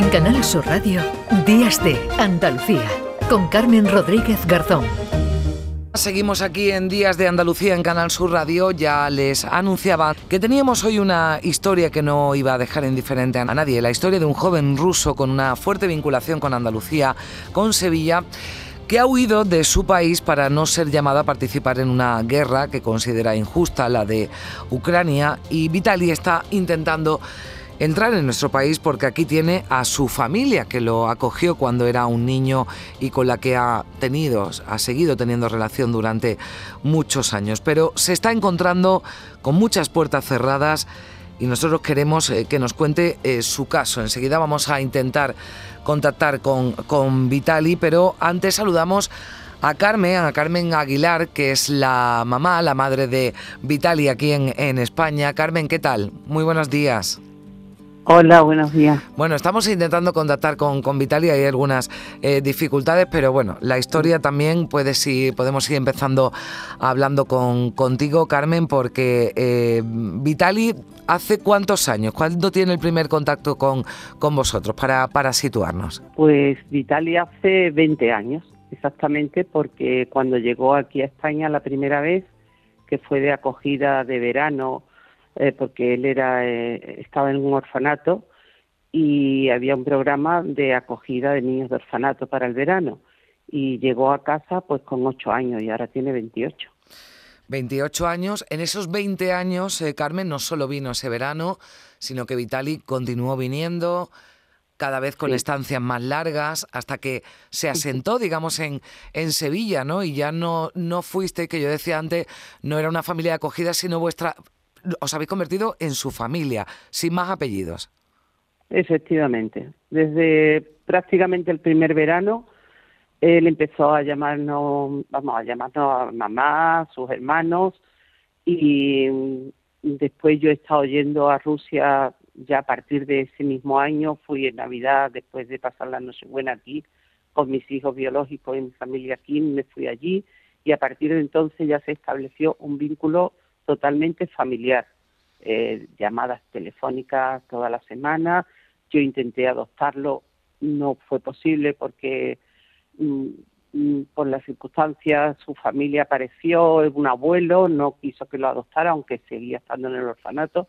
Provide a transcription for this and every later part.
En Canal Sur Radio, Días de Andalucía, con Carmen Rodríguez Garzón. Seguimos aquí en Días de Andalucía en Canal Sur Radio. Ya les anunciaba que teníamos hoy una historia que no iba a dejar indiferente a nadie. La historia de un joven ruso con una fuerte vinculación con Andalucía, con Sevilla que ha huido de su país para no ser llamado a participar en una guerra que considera injusta, la de Ucrania, y Vitali está intentando entrar en nuestro país porque aquí tiene a su familia que lo acogió cuando era un niño y con la que ha tenido, ha seguido teniendo relación durante muchos años. Pero se está encontrando con muchas puertas cerradas y nosotros queremos eh, que nos cuente eh, su caso. Enseguida vamos a intentar contactar con, con Vitali, pero antes saludamos a Carmen, a Carmen Aguilar, que es la mamá, la madre de Vitali aquí en, en España. Carmen, ¿qué tal? Muy buenos días. Hola, buenos días. Bueno, estamos intentando contactar con, con Vitalia, hay algunas eh, dificultades, pero bueno, la historia también puede si podemos ir empezando hablando con, contigo, Carmen, porque eh, Vitali, ¿hace cuántos años? ¿Cuándo tiene el primer contacto con, con vosotros para, para situarnos? Pues Vitali hace 20 años, exactamente, porque cuando llegó aquí a España la primera vez, que fue de acogida de verano, eh, porque él era eh, estaba en un orfanato y había un programa de acogida de niños de orfanato para el verano y llegó a casa pues con ocho años y ahora tiene 28. 28 años. En esos 20 años, eh, Carmen, no solo vino ese verano, sino que Vitali continuó viniendo cada vez con estancias más largas hasta que se asentó, digamos, en, en Sevilla, ¿no? Y ya no, no fuiste, que yo decía antes, no era una familia de acogida, sino vuestra os habéis convertido en su familia, sin más apellidos. Efectivamente. Desde prácticamente el primer verano, él empezó a llamarnos, vamos, a llamarnos a mamá, sus hermanos, y después yo he estado yendo a Rusia ya a partir de ese mismo año, fui en Navidad, después de pasar la Nochebuena aquí, con mis hijos biológicos y mi familia aquí, me fui allí, y a partir de entonces ya se estableció un vínculo totalmente familiar, eh, llamadas telefónicas toda la semana. Yo intenté adoptarlo, no fue posible porque mm, mm, por las circunstancias su familia apareció, un abuelo, no quiso que lo adoptara, aunque seguía estando en el orfanato.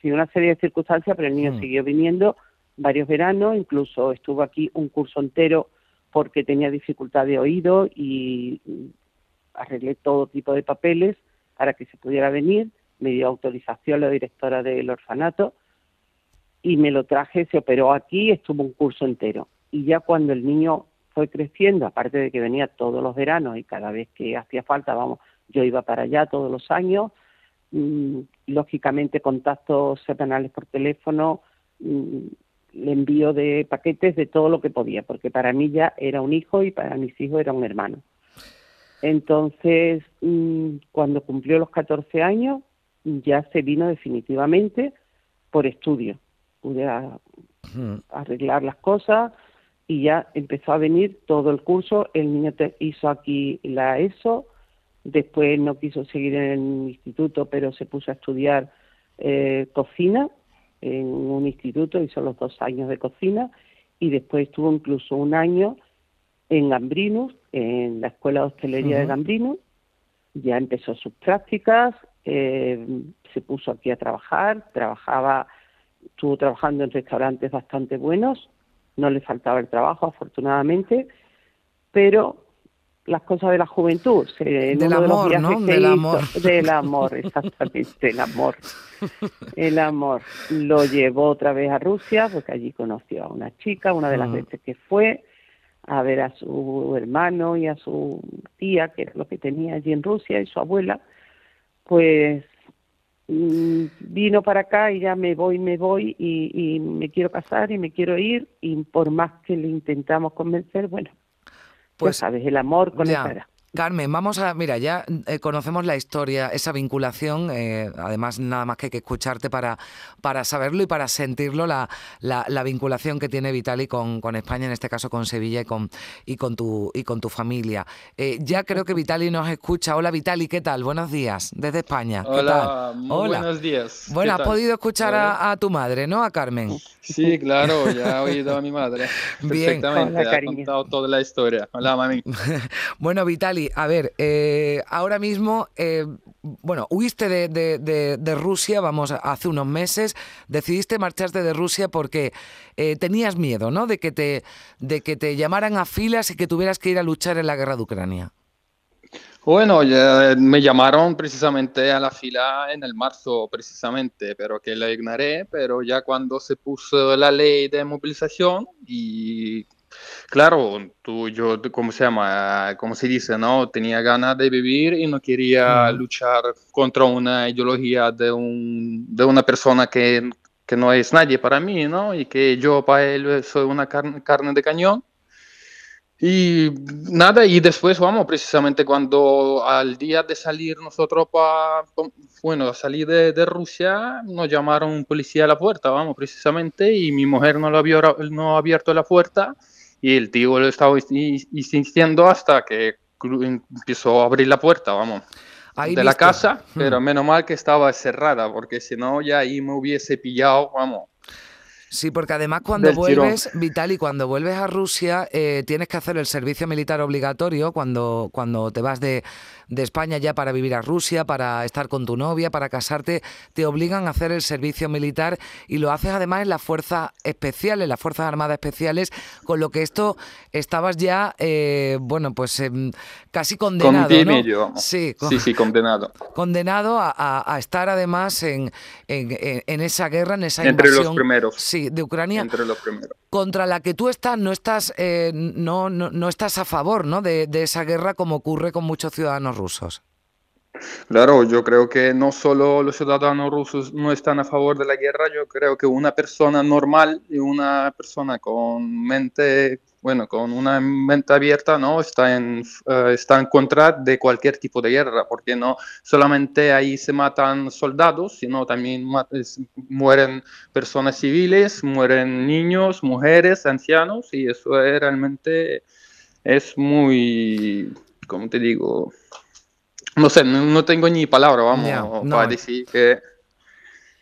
Sin una serie de circunstancias, pero el niño mm. siguió viniendo varios veranos, incluso estuvo aquí un curso entero porque tenía dificultad de oído y arreglé todo tipo de papeles para que se pudiera venir, me dio autorización la directora del orfanato y me lo traje, se operó aquí, estuvo un curso entero. Y ya cuando el niño fue creciendo, aparte de que venía todos los veranos y cada vez que hacía falta, vamos, yo iba para allá todos los años, mm, lógicamente contactos semanales por teléfono, mm, envío de paquetes de todo lo que podía, porque para mí ya era un hijo y para mis hijos era un hermano. Entonces, mm, cuando cumplió los 14 años, ya se vino definitivamente por estudio. Pude arreglar las cosas y ya empezó a venir todo el curso. El niño hizo aquí la ESO, después no quiso seguir en el instituto, pero se puso a estudiar eh, cocina en un instituto, hizo los dos años de cocina y después estuvo incluso un año en Gambrinus, en la Escuela de Hostelería de Gambrinus. Ya empezó sus prácticas, eh, se puso aquí a trabajar, trabajaba, estuvo trabajando en restaurantes bastante buenos, no le faltaba el trabajo, afortunadamente, pero las cosas de la juventud. del amor, ¿no? Del amor. del amor, exactamente, el amor. El amor. Lo llevó otra vez a Rusia, porque allí conoció a una chica, una de las veces que fue, a ver a su hermano y a su tía, que era lo que tenía allí en Rusia, y su abuela, pues mm, vino para acá y ya me voy, me voy y, me quiero casar y me quiero ir y por más que le intentamos convencer, bueno, pues sabes, el amor con Carmen, vamos a, mira, ya eh, conocemos la historia, esa vinculación, eh, además nada más que hay que escucharte para, para saberlo y para sentirlo, la, la, vinculación que tiene Vitali con, con, España, en este caso con Sevilla y con, y con, tu, y con tu familia. Eh, ya creo que Vitali nos escucha. Hola Vitali, ¿qué tal? Buenos días, desde España. Hola, Hola. buenos días. Bueno, has podido escuchar a, tu madre, ¿no? A Carmen. Sí, claro, ya he oído a mi madre. Bien. Perfectamente, ha contado toda la historia. Hola, mami. bueno, Vitali, a ver, eh, ahora mismo, eh, bueno, huiste de, Rusia, vamos, hace unos meses, decidiste marcharte de Rusia porque eh, tenías miedo, ¿no? De que, te, de que te llamaran a filas y que tuvieras que ir a luchar en la guerra de Ucrania. Bueno, me llamaron precisamente a la fila en el marzo, precisamente, pero que la ignoré, pero ya cuando se puso la ley de movilización y Claro, tú, yo, ¿cómo se llama? ¿Cómo se dice? ¿No? Tenía ganas de vivir y no quería luchar contra una ideología de, un, de una persona que, que, no es nadie para mí, ¿no? Y que yo para él soy una carne, carne de cañón. Y nada, y después, vamos, precisamente cuando al día de salir nosotros para, bueno, salir de, de, Rusia, nos llamaron un policía a la puerta, vamos, precisamente, y mi mujer no lo había, no ha abierto la puerta y el tío lo estaba insistiendo hasta que empezó a abrir la puerta, vamos, de la casa, hmm. pero menos mal que estaba cerrada, porque si no ya ahí me hubiese pillado, vamos. Sí, porque además cuando vuelves, Vitali, cuando vuelves a Rusia, eh, tienes que hacer el servicio militar obligatorio cuando, cuando te vas de, de España ya para vivir a Rusia, para estar con tu novia, para casarte, te obligan a hacer el servicio militar y lo haces además en las fuerzas especiales, las Fuerzas Armadas Especiales, con lo que esto estabas ya, eh, bueno, pues em, casi condenado. ¿no? Sí, sí, sí, condenado. Condenado a, estar además en, en, esa guerra, en esa Entre los primeros. Sí, de Ucrania. Entre los primeros. Contra la que tú estás, no estás, eh, no, no, no, estás a favor ¿no? de, de esa guerra como ocurre con muchos ciudadanos rusos. Claro, yo creo que no solo los ciudadanos rusos no están a favor de la guerra, yo creo que una persona normal y una persona con mente, bueno, con una mente abierta, ¿no? Está en, eh, está en contra de cualquier tipo de guerra, porque no solamente ahí se matan soldados, sino también mueren personas civiles, mueren niños, mujeres, ancianos, y eso es realmente es muy, ¿cómo te digo? No sé, no, tengo ni palabra, vamos, para decir que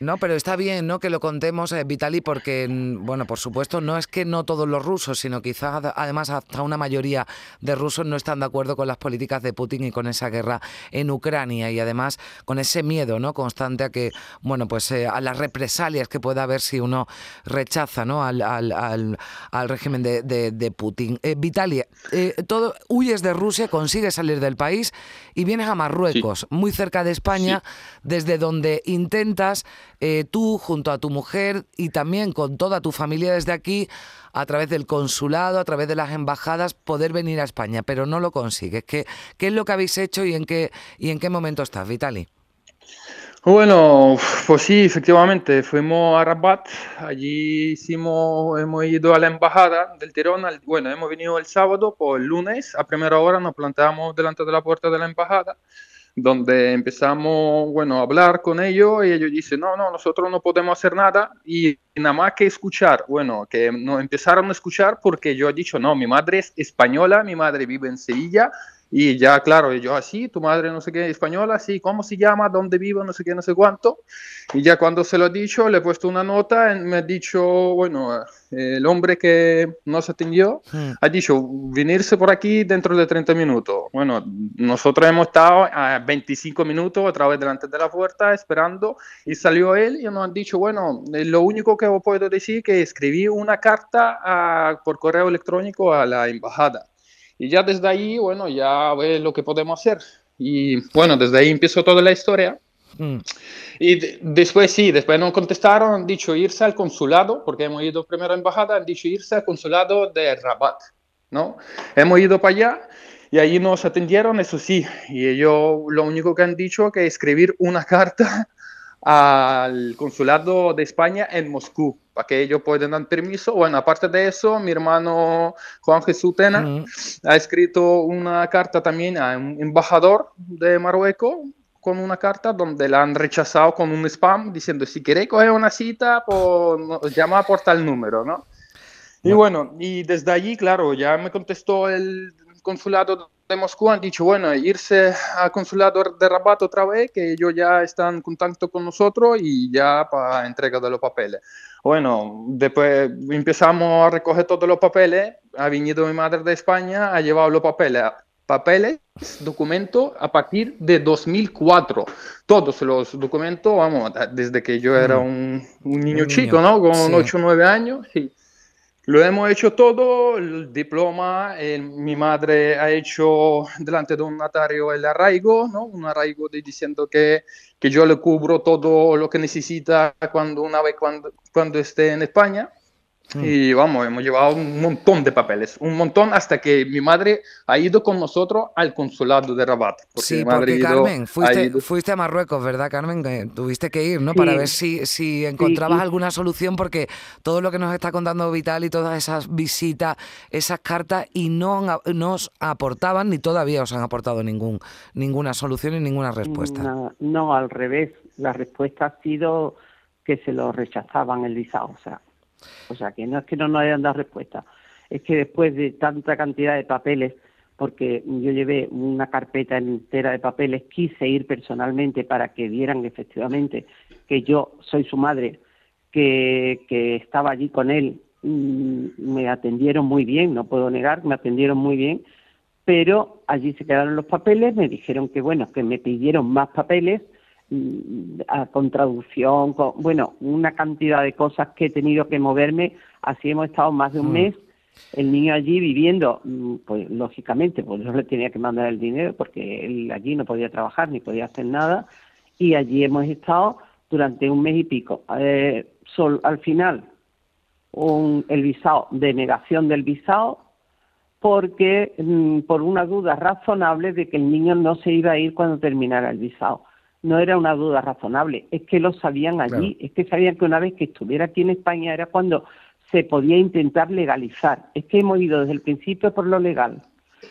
no, pero está bien, ¿no? Que lo contemos, eh, Vitali, porque, mm, bueno, por supuesto, no es que no todos los rusos, sino quizás además hasta una mayoría de rusos no están de acuerdo con las políticas de Putin y con esa guerra en Ucrania y además con ese miedo, ¿no? Constante a que, bueno, pues eh, a las represalias que pueda haber si uno rechaza, ¿no? Al, al, al, régimen de, de, Putin. Eh, Vitali, eh, todo, huyes de Rusia, consigues salir del país y vienes a Marruecos, muy cerca de España, desde donde intentas eh, tú junto a tu mujer y también con toda tu familia desde aquí, a través del consulado, a través de las embajadas, poder venir a España, pero no lo consigues. ¿Qué, es lo que habéis hecho y en qué, y en qué momento estás, Vitali? Bueno, pues sí, efectivamente, fuimos a Rabat, allí hicimos, hemos ido a la embajada del Tirón, bueno, hemos venido el sábado, pues el lunes a primera hora nos planteamos delante de la puerta de la embajada donde empezamos, bueno, a hablar con ellos y ellos dicen, no, no, nosotros no podemos hacer nada y nada más que escuchar, bueno, que no empezaron a escuchar porque yo he dicho, no, mi madre es española, mi madre vive en Sevilla y ya, claro, yo así, tu madre no sé qué, española, sí, ¿cómo se llama? ¿Dónde vivo? No sé qué, no sé cuánto. Y ya cuando se lo he dicho, le he puesto una nota, me ha dicho, bueno, el hombre que nos atendió, hmm. ha dicho, venirse por aquí dentro de 30 minutos. Bueno, nosotros hemos estado a 25 minutos otra vez delante de la puerta esperando y salió él y nos han dicho, bueno, eh, lo único que os puedo decir es que escribí una carta a, por correo electrónico a la embajada. Y ya desde ahí, bueno, ya ve lo que podemos hacer. Y bueno, desde ahí empezó toda la historia. Mm. Y después sí, después nos contestaron, han dicho irse al consulado, porque hemos ido primero a la embajada, han dicho irse al consulado de Rabat, ¿no? Hemos ido para allá y allí nos atendieron, eso sí, y ellos lo único que han dicho es que escribir una carta al consulado de España en Moscú, para que ellos puedan dar permiso. Bueno, aparte de eso, mi hermano Juan Jesús Tena ha escrito una carta también a un embajador de Marruecos con una carta donde la han rechazado con un spam diciendo si queréis coger una cita, pues llama por tal número, ¿no? Y bueno, y desde allí, claro, ya me contestó el consulado de Moscú, han dicho, bueno, irse al consulado de Rabat otra vez, que ellos ya están en contacto con nosotros y ya para entrega de los papeles. Bueno, después empezamos a recoger todos los papeles, ha venido mi madre de España, ha llevado los papeles papeles, documentos a partir de 2004. Todos los documentos, vamos, desde que yo era mm. un, un niño chico, ¿no? Con 8 o 9 años. Sí. Lo hemos hecho todo, el diploma, mi madre ha hecho delante de un notario el arraigo, ¿no? Un arraigo de, diciendo que, que yo le cubro todo lo que necesita cuando una vez cuando, cuando esté en España. Mm. Y vamos, hemos llevado un montón de papeles, un montón hasta que mi madre ha ido con nosotros al consulado de Rabat. sí, porque Carmen, fuiste, a Marruecos, ¿verdad, Carmen? tuviste que ir, ¿no? Para ver si, si encontrabas alguna solución, porque todo lo que nos está contando Vital y todas esas visitas, esas cartas, y no nos aportaban, ni todavía os han aportado ningún, ninguna solución y ninguna respuesta. No, no, al revés. La respuesta ha sido que se lo rechazaban el visado, o sea o sea, que no es que no nos hayan dado respuesta, es que después de tanta cantidad de papeles, porque yo llevé una carpeta entera de papeles, quise ir personalmente para que vieran efectivamente que yo soy su madre, que, que estaba allí con él, mm, me atendieron muy bien, no puedo negar, me atendieron muy bien, pero allí se quedaron los papeles, me dijeron que bueno, que me pidieron más papeles, con traducción, con, bueno, una cantidad de cosas que he tenido que moverme. Así hemos estado más de un mm. mes, el niño allí viviendo, mm, pues lógicamente, pues yo le tenía que mandar el dinero porque él allí no podía trabajar ni podía hacer nada. Y allí hemos estado durante un mes y pico. Eh, sol, al final, un, el visado, denegación del visado, porque por una duda razonable de que el niño no se iba a ir cuando terminara el visado no era una duda razonable, es que lo sabían allí, es que sabían que una vez que estuviera aquí en España era cuando se podía intentar legalizar. Es que hemos ido desde el principio por lo legal.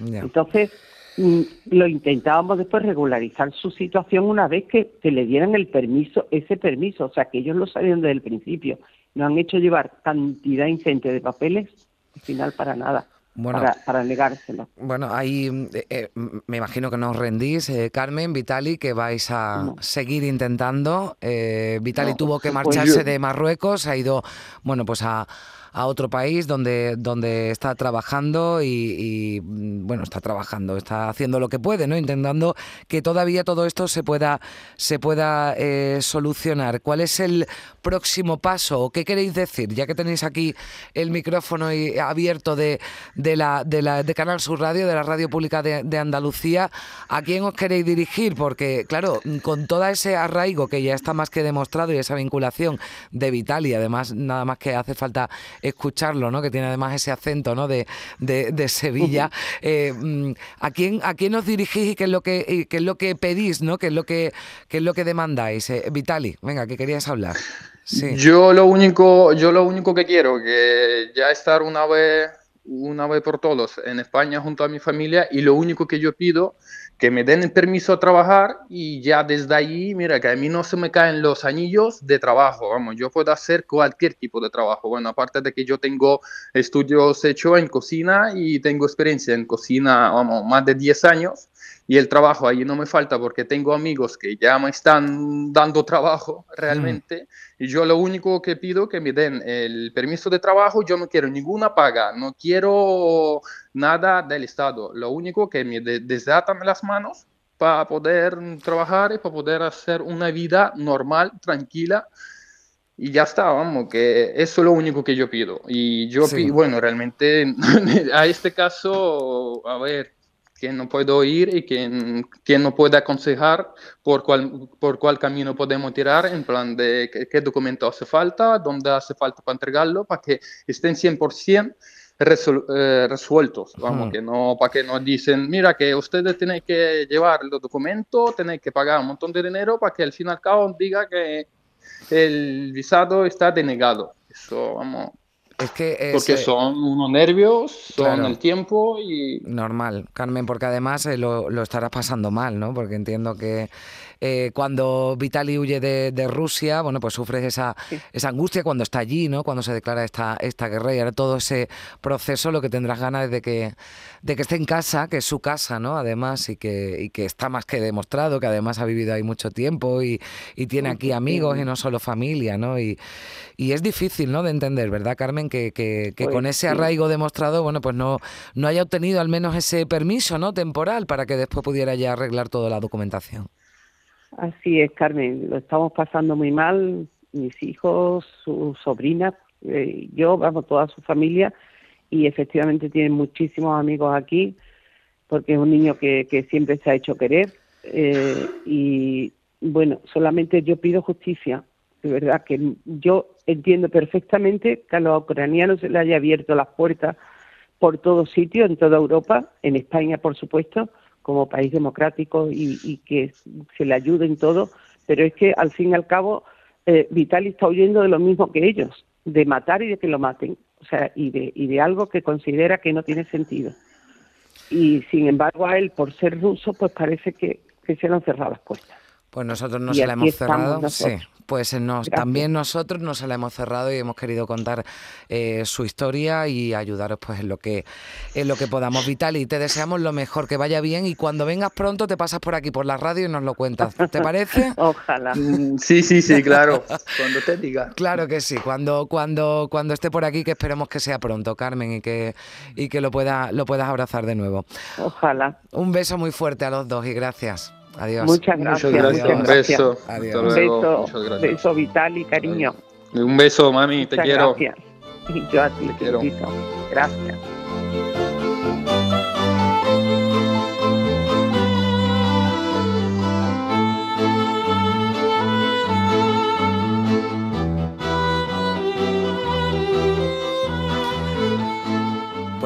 Entonces, mm, lo intentábamos después regularizar su situación una vez que, que, le dieran el permiso, ese permiso, o sea, que ellos lo sabían desde el principio. Nos han hecho llevar cantidad ingente de papeles, al final para nada bueno, para, negárselo. Bueno, ahí eh, eh, me imagino que no os rendís, eh, Carmen, Vitali, que vais a seguir intentando. Vitali tuvo que pues marcharse de Marruecos, ha ido, bueno, pues a a otro país donde, donde está trabajando y, mm, bueno, está trabajando, está haciendo lo que puede, ¿no? Intentando que todavía todo esto se pueda, se pueda eh, solucionar. ¿Cuál es el próximo paso o qué queréis decir? Ya que tenéis aquí el micrófono abierto de, de, la, de Canal Sur Radio, de la Radio Pública de, de Andalucía, ¿a quién os queréis dirigir? Porque, claro, con todo ese arraigo que ya está más que demostrado y esa vinculación de Vital y además nada más que hace falta escucharlo, ¿no? Que tiene además ese acento, ¿no? De, de, Sevilla. Eh, mm, ¿a quién a quién os dirigís y qué es lo que qué es lo que pedís, ¿no? ¿Qué es lo que qué es lo que demandáis? Eh, Vitali, venga, que querías hablar. Sí. Yo lo único yo lo único que quiero que ya estar una vez una vez por todos en España junto a mi familia y lo único que yo pido que me den el permiso a trabajar y ya desde ahí, mira, que a mí no se me caen los anillos de trabajo, vamos, yo puedo hacer cualquier tipo de trabajo. Bueno, aparte de que yo tengo estudios hechos en cocina y tengo experiencia en cocina, vamos, más de 10 años, y el trabajo ahí no me falta porque tengo amigos que ya me están dando trabajo realmente y yo lo único que pido que me den el permiso de trabajo, yo no quiero ninguna paga, no quiero nada del Estado, lo único que me desatan las manos para poder trabajar y para poder hacer una vida normal, tranquila. Y ya está, vamos, que eso es lo único que yo pido. Y yo, pido, bueno, realmente a este caso, a ver, quién no puedo ir y quién, quién no puede aconsejar por cuál, por cuál camino podemos tirar, en plan de qué, documento hace falta, dónde hace falta para entregarlo, para que estén 100% eh, resueltos, vamos, que no, para que nos dicen, mira, que ustedes tienen que llevar los documentos, tienen que pagar un montón de dinero para que al fin y al cabo diga que el visado está denegado. Eso, vamos, es que porque son unos nervios, son el tiempo y... Normal, Carmen, porque además eh, lo, lo, estarás pasando mal, ¿no? Porque entiendo que eh, cuando Vitali huye de, Rusia, bueno, pues sufres esa, esa angustia cuando está allí, ¿no? Cuando se declara esta, esta guerra y ahora todo ese proceso lo que tendrás ganas es de que, de que esté en casa, que es su casa, ¿no? Además, y que, y que está más que demostrado, que además ha vivido ahí mucho tiempo y, y tiene aquí amigos y no solo familia, ¿no? Y, y es difícil, ¿no? De entender, ¿verdad, Carmen? Que, que, que con pues ese arraigo demostrado, bueno, pues no, no haya obtenido al menos ese permiso, ¿no? Temporal para que después pudiera ya arreglar toda la documentación. Así es, Carmen, lo estamos pasando muy mal, mis hijos, sus sobrinas, eh, yo, vamos, toda su familia, y efectivamente tiene muchísimos amigos aquí, porque es un niño que, que siempre se ha hecho querer, eh, y bueno, solamente yo pido justicia, de verdad que yo entiendo perfectamente que a los ucranianos se les haya abierto las puertas por todos sitios, en toda Europa, en España, por supuesto, como país democrático y, que se le ayude en todo, pero es que al fin y al cabo eh, Vitali está huyendo de lo mismo que ellos, de matar y de que lo maten, o sea, y de, y de algo que considera que no tiene sentido. Y sin embargo a él, por ser ruso, pues parece que, que se le han cerrado las puertas. Pues nosotros no se la hemos cerrado. Sí, pues nos, también nosotros nos la hemos cerrado y hemos querido contar eh, su historia y ayudaros pues en lo que en lo que podamos. Vital, y te deseamos lo mejor, que vaya bien y cuando vengas pronto te pasas por aquí por la radio y nos lo cuentas. ¿Te parece? Ojalá. Mm, sí, sí, sí, claro. Cuando te diga. Claro que sí. Cuando cuando cuando esté por aquí que esperemos que sea pronto, Carmen, y que y que lo pueda lo puedas abrazar de nuevo. Ojalá. Un beso muy fuerte a los dos y gracias. Adiós. Muchas gracias. Un beso. Adiós. Un beso, beso vital y cariño. Un beso, mami, te quiero. Gracias. Y yo a ti, te quiero. Gracias.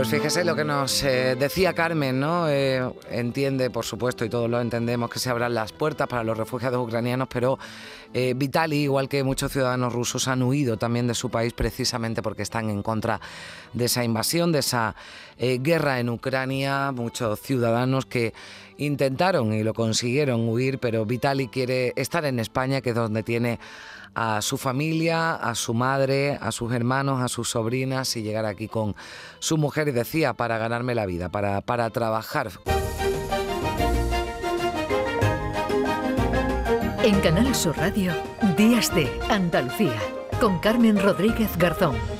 Pues fíjese lo que nos eh, decía Carmen, ¿no? Eh, entiende, por supuesto, y todos lo entendemos, que se abran las puertas para los refugiados ucranianos, pero eh, Vitali, igual que muchos ciudadanos rusos, han huido también de su país precisamente porque están en contra de esa invasión, de esa guerra en Ucrania. Muchos ciudadanos que intentaron y lo consiguieron huir, pero Vitali quiere estar en España, que es donde tiene a su familia, a su madre, a sus hermanos, a sus sobrinas y llegar aquí con su mujer y decía, para ganarme la vida, para, para trabajar. En Canal Sur Radio, Días de Andalucía, con Carmen Rodríguez Garzón.